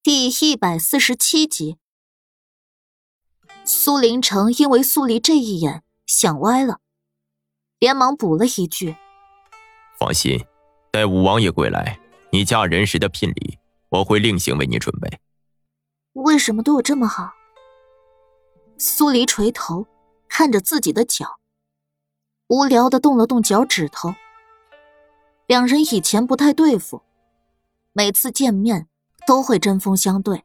第一百四十七集，苏林城因为苏黎这一眼想歪了，连忙补了一句：“放心，待五王爷归来，你嫁人时的聘礼我会另行为你准备。”为什么对我这么好？苏黎垂头看着自己的脚，无聊的动了动脚趾头。两人以前不太对付，每次见面。都会针锋相对。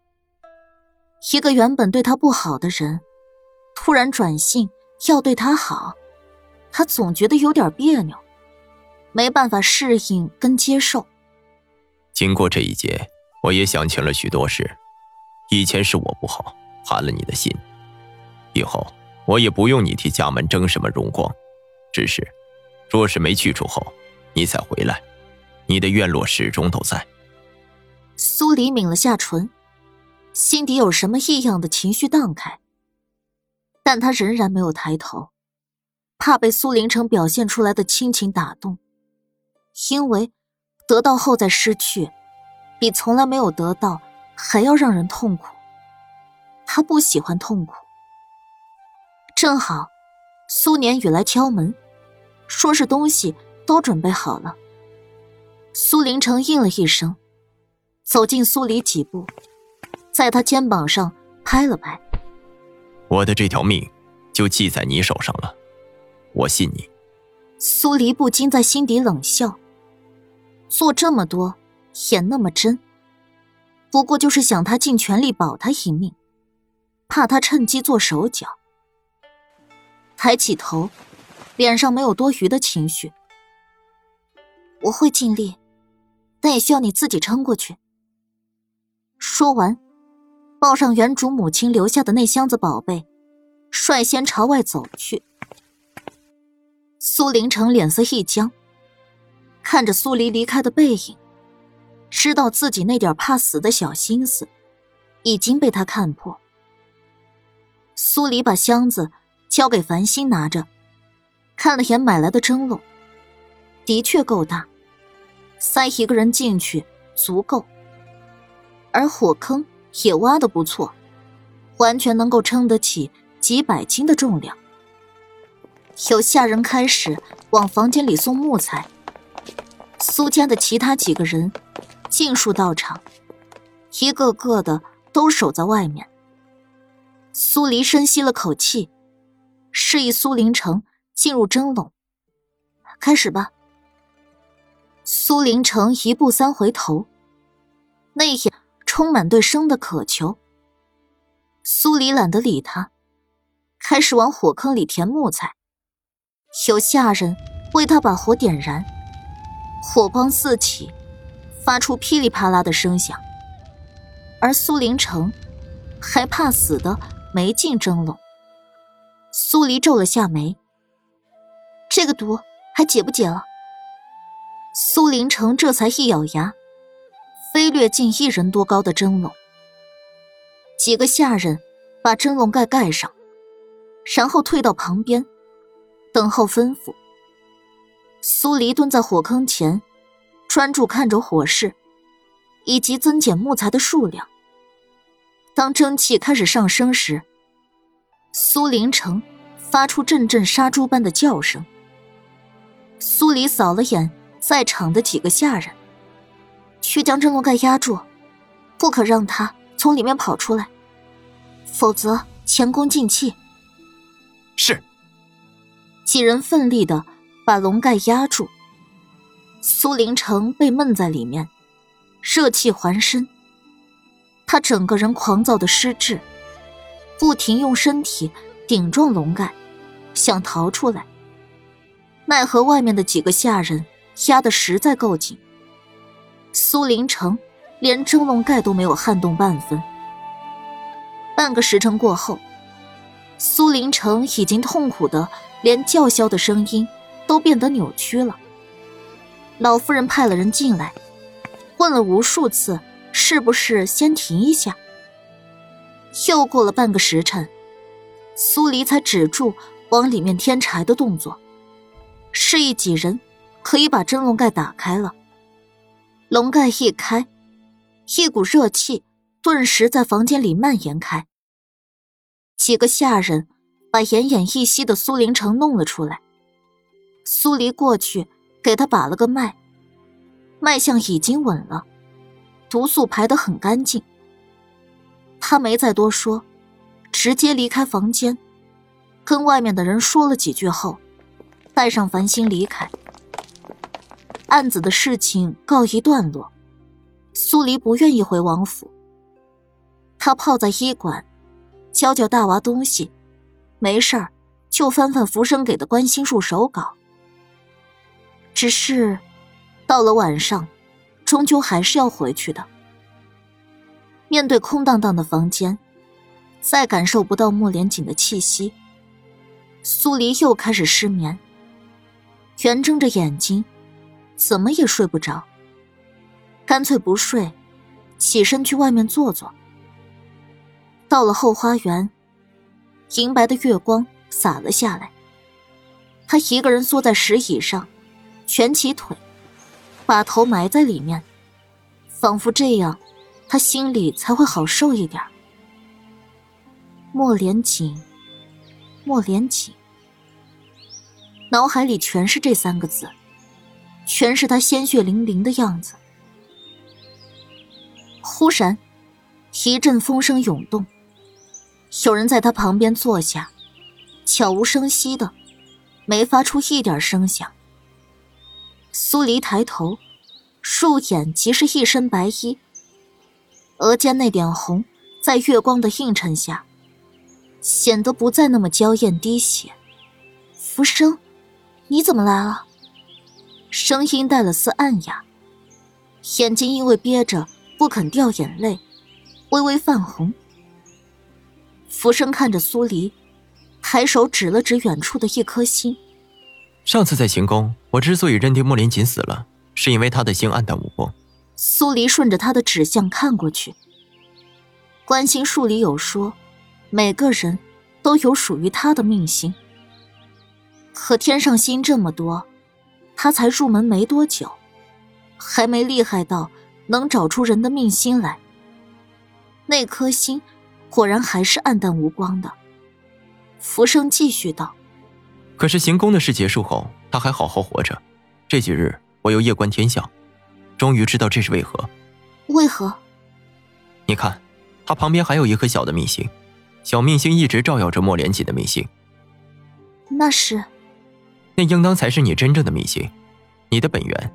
一个原本对他不好的人，突然转性要对他好，他总觉得有点别扭，没办法适应跟接受。经过这一劫，我也想清了许多事。以前是我不好，寒了你的心。以后我也不用你替家门争什么荣光，只是，若是没去处后，你再回来，你的院落始终都在。苏黎抿了下唇，心底有什么异样的情绪荡开，但他仍然没有抬头，怕被苏林城表现出来的亲情打动，因为得到后再失去，比从来没有得到还要让人痛苦。他不喜欢痛苦。正好，苏年宇来敲门，说是东西都准备好了。苏林城应了一声。走近苏黎几步，在他肩膀上拍了拍。我的这条命，就系在你手上了，我信你。苏黎不禁在心底冷笑。做这么多，演那么真，不过就是想他尽全力保他一命，怕他趁机做手脚。抬起头，脸上没有多余的情绪。我会尽力，但也需要你自己撑过去。说完，抱上原主母亲留下的那箱子宝贝，率先朝外走去。苏林城脸色一僵，看着苏黎离开的背影，知道自己那点怕死的小心思已经被他看破。苏黎把箱子交给繁星拿着，看了眼买来的蒸笼，的确够大，塞一个人进去足够。而火坑也挖的不错，完全能够撑得起几百斤的重量。有下人开始往房间里送木材，苏家的其他几个人尽数到场，一个个的都守在外面。苏黎深吸了口气，示意苏林城进入蒸笼。开始吧。苏林城一步三回头，那一眼。充满对生的渴求。苏黎懒得理他，开始往火坑里填木材。有下人为他把火点燃，火光四起，发出噼里啪啦的声响。而苏林城还怕死的没进蒸笼。苏黎皱了下眉，这个毒还解不解了？苏林城这才一咬牙。飞掠进一人多高的蒸笼，几个下人把蒸笼盖盖上，然后退到旁边，等候吩咐。苏黎蹲在火坑前，专注看着火势，以及增减木材的数量。当蒸汽开始上升时，苏林城发出阵阵杀猪般的叫声。苏黎扫了眼在场的几个下人。去将蒸笼盖压住，不可让他从里面跑出来，否则前功尽弃。是。几人奋力的把笼盖压住。苏林城被闷在里面，热气环身，他整个人狂躁的失智，不停用身体顶撞笼盖，想逃出来，奈何外面的几个下人压得实在够紧。苏林城连蒸笼盖都没有撼动半分。半个时辰过后，苏林城已经痛苦的连叫嚣的声音都变得扭曲了。老夫人派了人进来，问了无数次是不是先停一下。又过了半个时辰，苏黎才止住往里面添柴的动作，示意几人可以把蒸笼盖打开了。笼盖一开，一股热气顿时在房间里蔓延开。几个下人把奄奄一息的苏林城弄了出来。苏黎过去给他把了个脉，脉象已经稳了，毒素排得很干净。他没再多说，直接离开房间，跟外面的人说了几句后，带上繁星离开。案子的事情告一段落，苏黎不愿意回王府。他泡在医馆，教教大娃东西，没事儿就翻翻浮生给的观心术手稿。只是，到了晚上，终究还是要回去的。面对空荡荡的房间，再感受不到莫连锦的气息，苏黎又开始失眠。圆睁着眼睛，怎么也睡不着。干脆不睡，起身去外面坐坐。到了后花园，银白的月光洒了下来。他一个人缩在石椅上。蜷起腿，把头埋在里面，仿佛这样，他心里才会好受一点。莫连锦，莫连锦，脑海里全是这三个字，全是他鲜血淋淋的样子。忽然，一阵风声涌动，有人在他旁边坐下，悄无声息的，没发出一点声响。苏黎抬头，入眼即是一身白衣，额间那点红，在月光的映衬下，显得不再那么娇艳滴血。浮生，你怎么来了？声音带了丝暗哑，眼睛因为憋着不肯掉眼泪，微微泛红。浮生看着苏黎，抬手指了指远处的一颗星。上次在行宫，我之所以认定莫林锦死了，是因为他的心暗淡无光。苏黎顺着他的指向看过去，观星术里有说，每个人都有属于他的命星。可天上星这么多，他才入门没多久，还没厉害到能找出人的命星来。那颗星果然还是暗淡无光的。浮生继续道。可是行宫的事结束后，他还好好活着。这几日我又夜观天象，终于知道这是为何。为何？你看，他旁边还有一颗小的命星，小命星一直照耀着莫连锦的命星。那是？那应当才是你真正的命星，你的本源，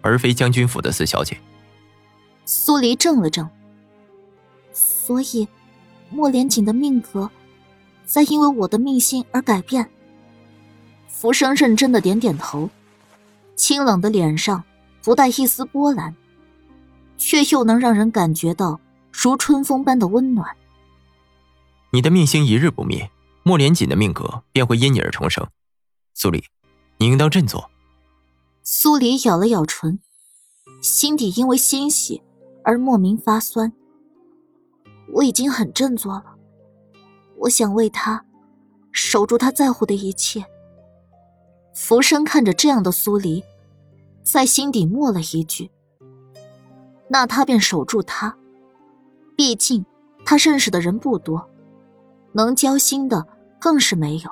而非将军府的四小姐。苏黎怔了怔。所以，莫连锦的命格，在因为我的命星而改变。浮生认真的点点头，清冷的脸上不带一丝波澜，却又能让人感觉到如春风般的温暖。你的命星一日不灭，莫连锦的命格便会因你而重生。苏黎，你应当振作。苏黎咬了咬唇，心底因为欣喜而莫名发酸。我已经很振作了，我想为他守住他在乎的一切。浮生看着这样的苏黎，在心底默了一句：“那他便守住他。毕竟他认识的人不多，能交心的更是没有。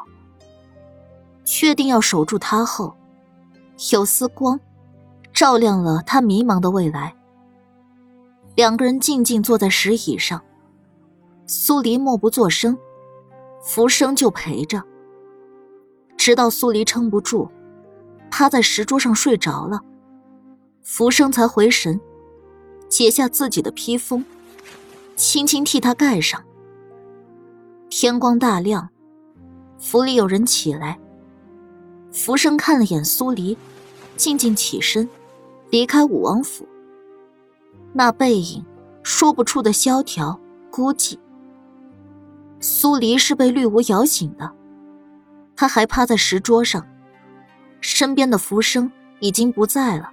确定要守住他后，有丝光照亮了他迷茫的未来。两个人静静坐在石椅上，苏黎默不作声，浮生就陪着。”直到苏黎撑不住，趴在石桌上睡着了，浮生才回神，解下自己的披风，轻轻替他盖上。天光大亮，府里有人起来。浮生看了眼苏黎，静静起身，离开武王府。那背影，说不出的萧条孤寂。苏黎是被绿芜摇醒的。他还趴在石桌上，身边的浮生已经不在了。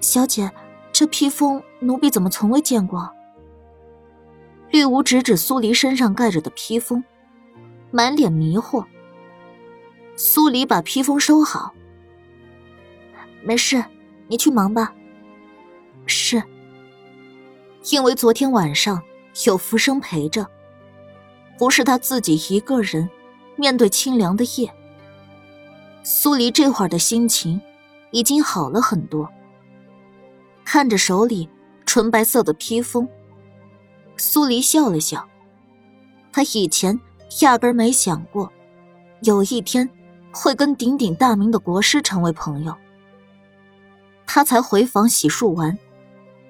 小姐，这披风奴婢怎么从未见过？绿芜指指苏黎身上盖着的披风，满脸迷惑。苏黎把披风收好，没事，你去忙吧。是。因为昨天晚上有浮生陪着，不是他自己一个人面对清凉的夜。苏黎这会儿的心情已经好了很多，看着手里纯白色的披风，苏黎笑了笑。他以前压根没想过，有一天会跟鼎鼎大名的国师成为朋友。他才回房洗漱完，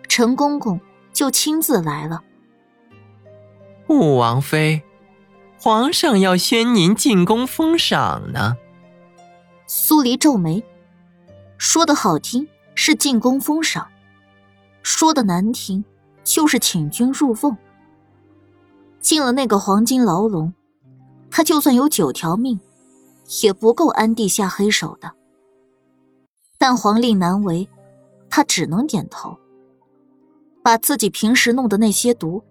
陈公公就亲自来了。五王妃，皇上要宣您进宫封赏呢。苏黎皱眉，说的好听是进宫封赏，说的难听就是请君入瓮。进了那个黄金牢笼，他就算有九条命，也不够安帝下黑手的。但皇令难违，他只能点头，把自己平时弄的那些毒，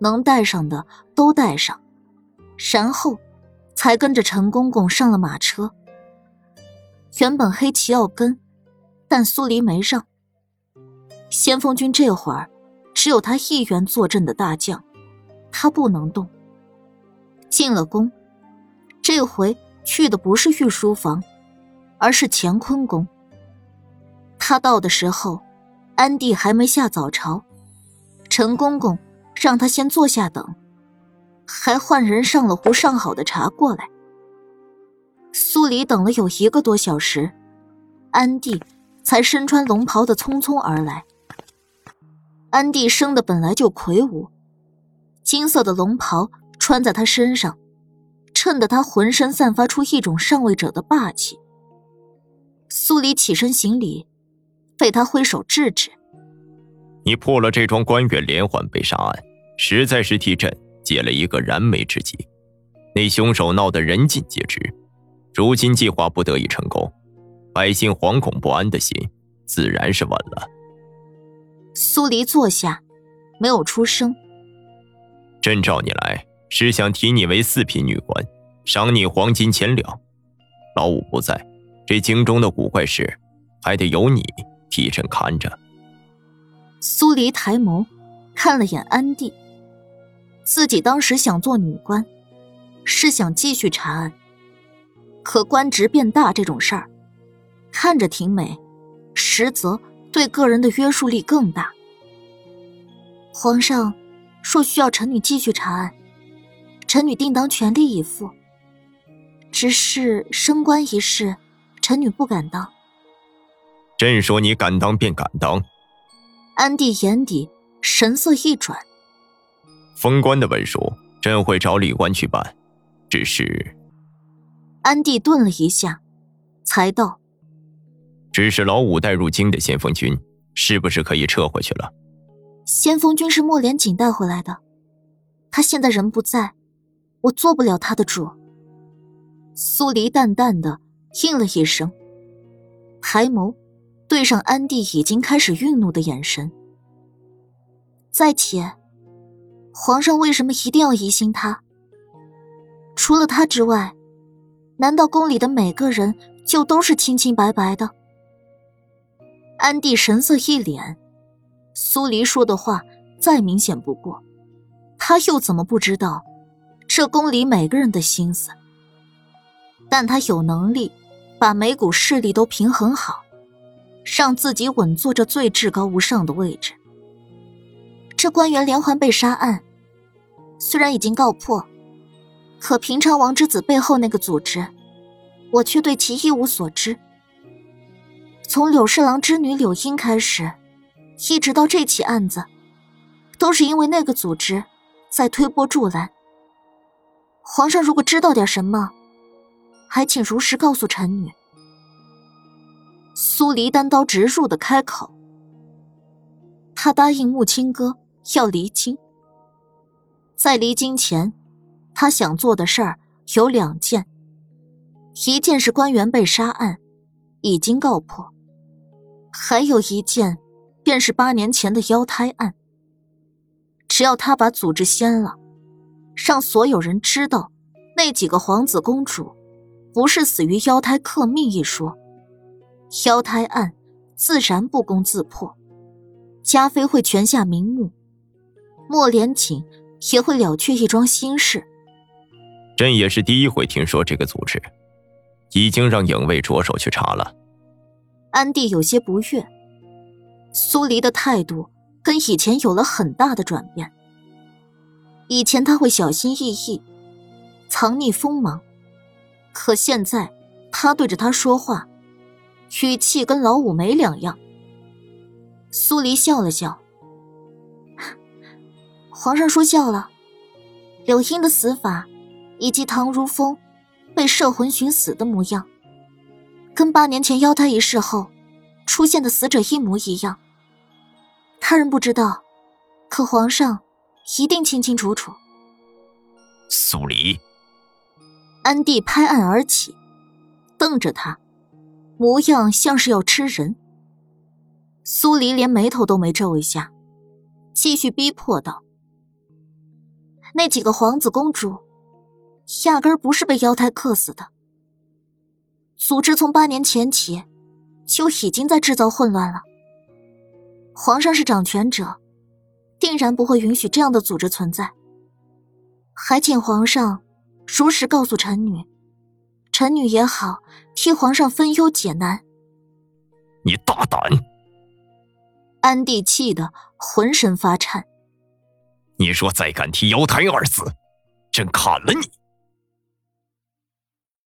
能带上的都带上，然后，才跟着陈公公上了马车。原本黑旗要跟，但苏黎没让。先锋军这会儿，只有他一员坐镇的大将。他不能动。进了宫，这回去的不是御书房，而是乾坤宫。他到的时候，安帝还没下早朝，陈公公让他先坐下等，还换人上了壶上好的茶过来。苏黎等了有一个多小时，安帝才身穿龙袍的匆匆而来。安帝生的本来就魁梧。金色的龙袍穿在他身上，衬得他浑身散发出一种上位者的霸气。苏黎起身行礼，被他挥手制止：“你破了这桩官员连环被杀案，实在是替朕解了一个燃眉之急。那凶手闹得人尽皆知，如今计划不得已成功，百姓惶恐不安的心自然是稳了。”苏黎坐下，没有出声。朕召你来，是想提你为四品女官，赏你黄金千两。老五不在，这京中的古怪事，还得由你替朕看着。苏黎抬眸，看了眼安帝。自己当时想做女官，是想继续查案。可官职变大这种事儿，看着挺美，实则对个人的约束力更大。皇上。说需要臣女继续查案，臣女定当全力以赴。只是升官一事，臣女不敢当。朕说你敢当便敢当。安帝眼底神色一转，封官的文书，朕会找礼官去办。只是，安帝顿了一下，才道：“只是老五带入京的先锋军，是不是可以撤回去了？”先锋军是莫连锦带回来的，他现在人不在，我做不了他的主。苏黎淡淡的应了一声，抬眸对上安帝已经开始愠怒的眼神。再且，皇上为什么一定要疑心他？除了他之外，难道宫里的每个人就都是清清白白的？安帝神色一脸。苏黎说的话再明显不过，他又怎么不知道这宫里每个人的心思？但他有能力把每股势力都平衡好，让自己稳坐着最至高无上的位置。这官员连环被杀案虽然已经告破，可平昌王之子背后那个组织，我却对其一无所知。从柳侍郎之女柳英开始。一直到这起案子，都是因为那个组织在推波助澜。皇上如果知道点什么，还请如实告诉臣女。苏黎单刀直入的开口。他答应穆青哥要离京，在离京前，他想做的事儿有两件，一件是官员被杀案，已经告破，还有一件。便是八年前的妖胎案。只要他把组织掀了，让所有人知道那几个皇子公主不是死于妖胎克命一说，妖胎案自然不攻自破，嘉妃会泉下瞑目。莫连锦也会了却一桩心事。朕也是第一回听说这个组织，已经让影卫着手去查了。安帝有些不悦，苏黎的态度跟以前有了很大的转变。以前他会小心翼翼，藏匿锋芒，可现在他对着他说话，语气跟老五没两样。苏黎笑了笑。皇上说笑了，柳英的死法，以及唐如风被摄魂寻死的模样，跟八年前妖胎一事后出现的死者一模一样。他人不知道，可皇上一定清清楚楚。苏黎，安帝拍案而起，瞪着他，模样像是要吃人。苏黎连眉头都没皱一下，继续逼迫道。那几个皇子公主，压根不是被妖胎克死的。组织从八年前起，就已经在制造混乱了。皇上是掌权者，定然不会允许这样的组织存在。还请皇上如实告诉臣女，臣女也好替皇上分忧解难。你大胆！安帝气得浑身发颤。你若再敢提“瑶台”二字，朕砍了你！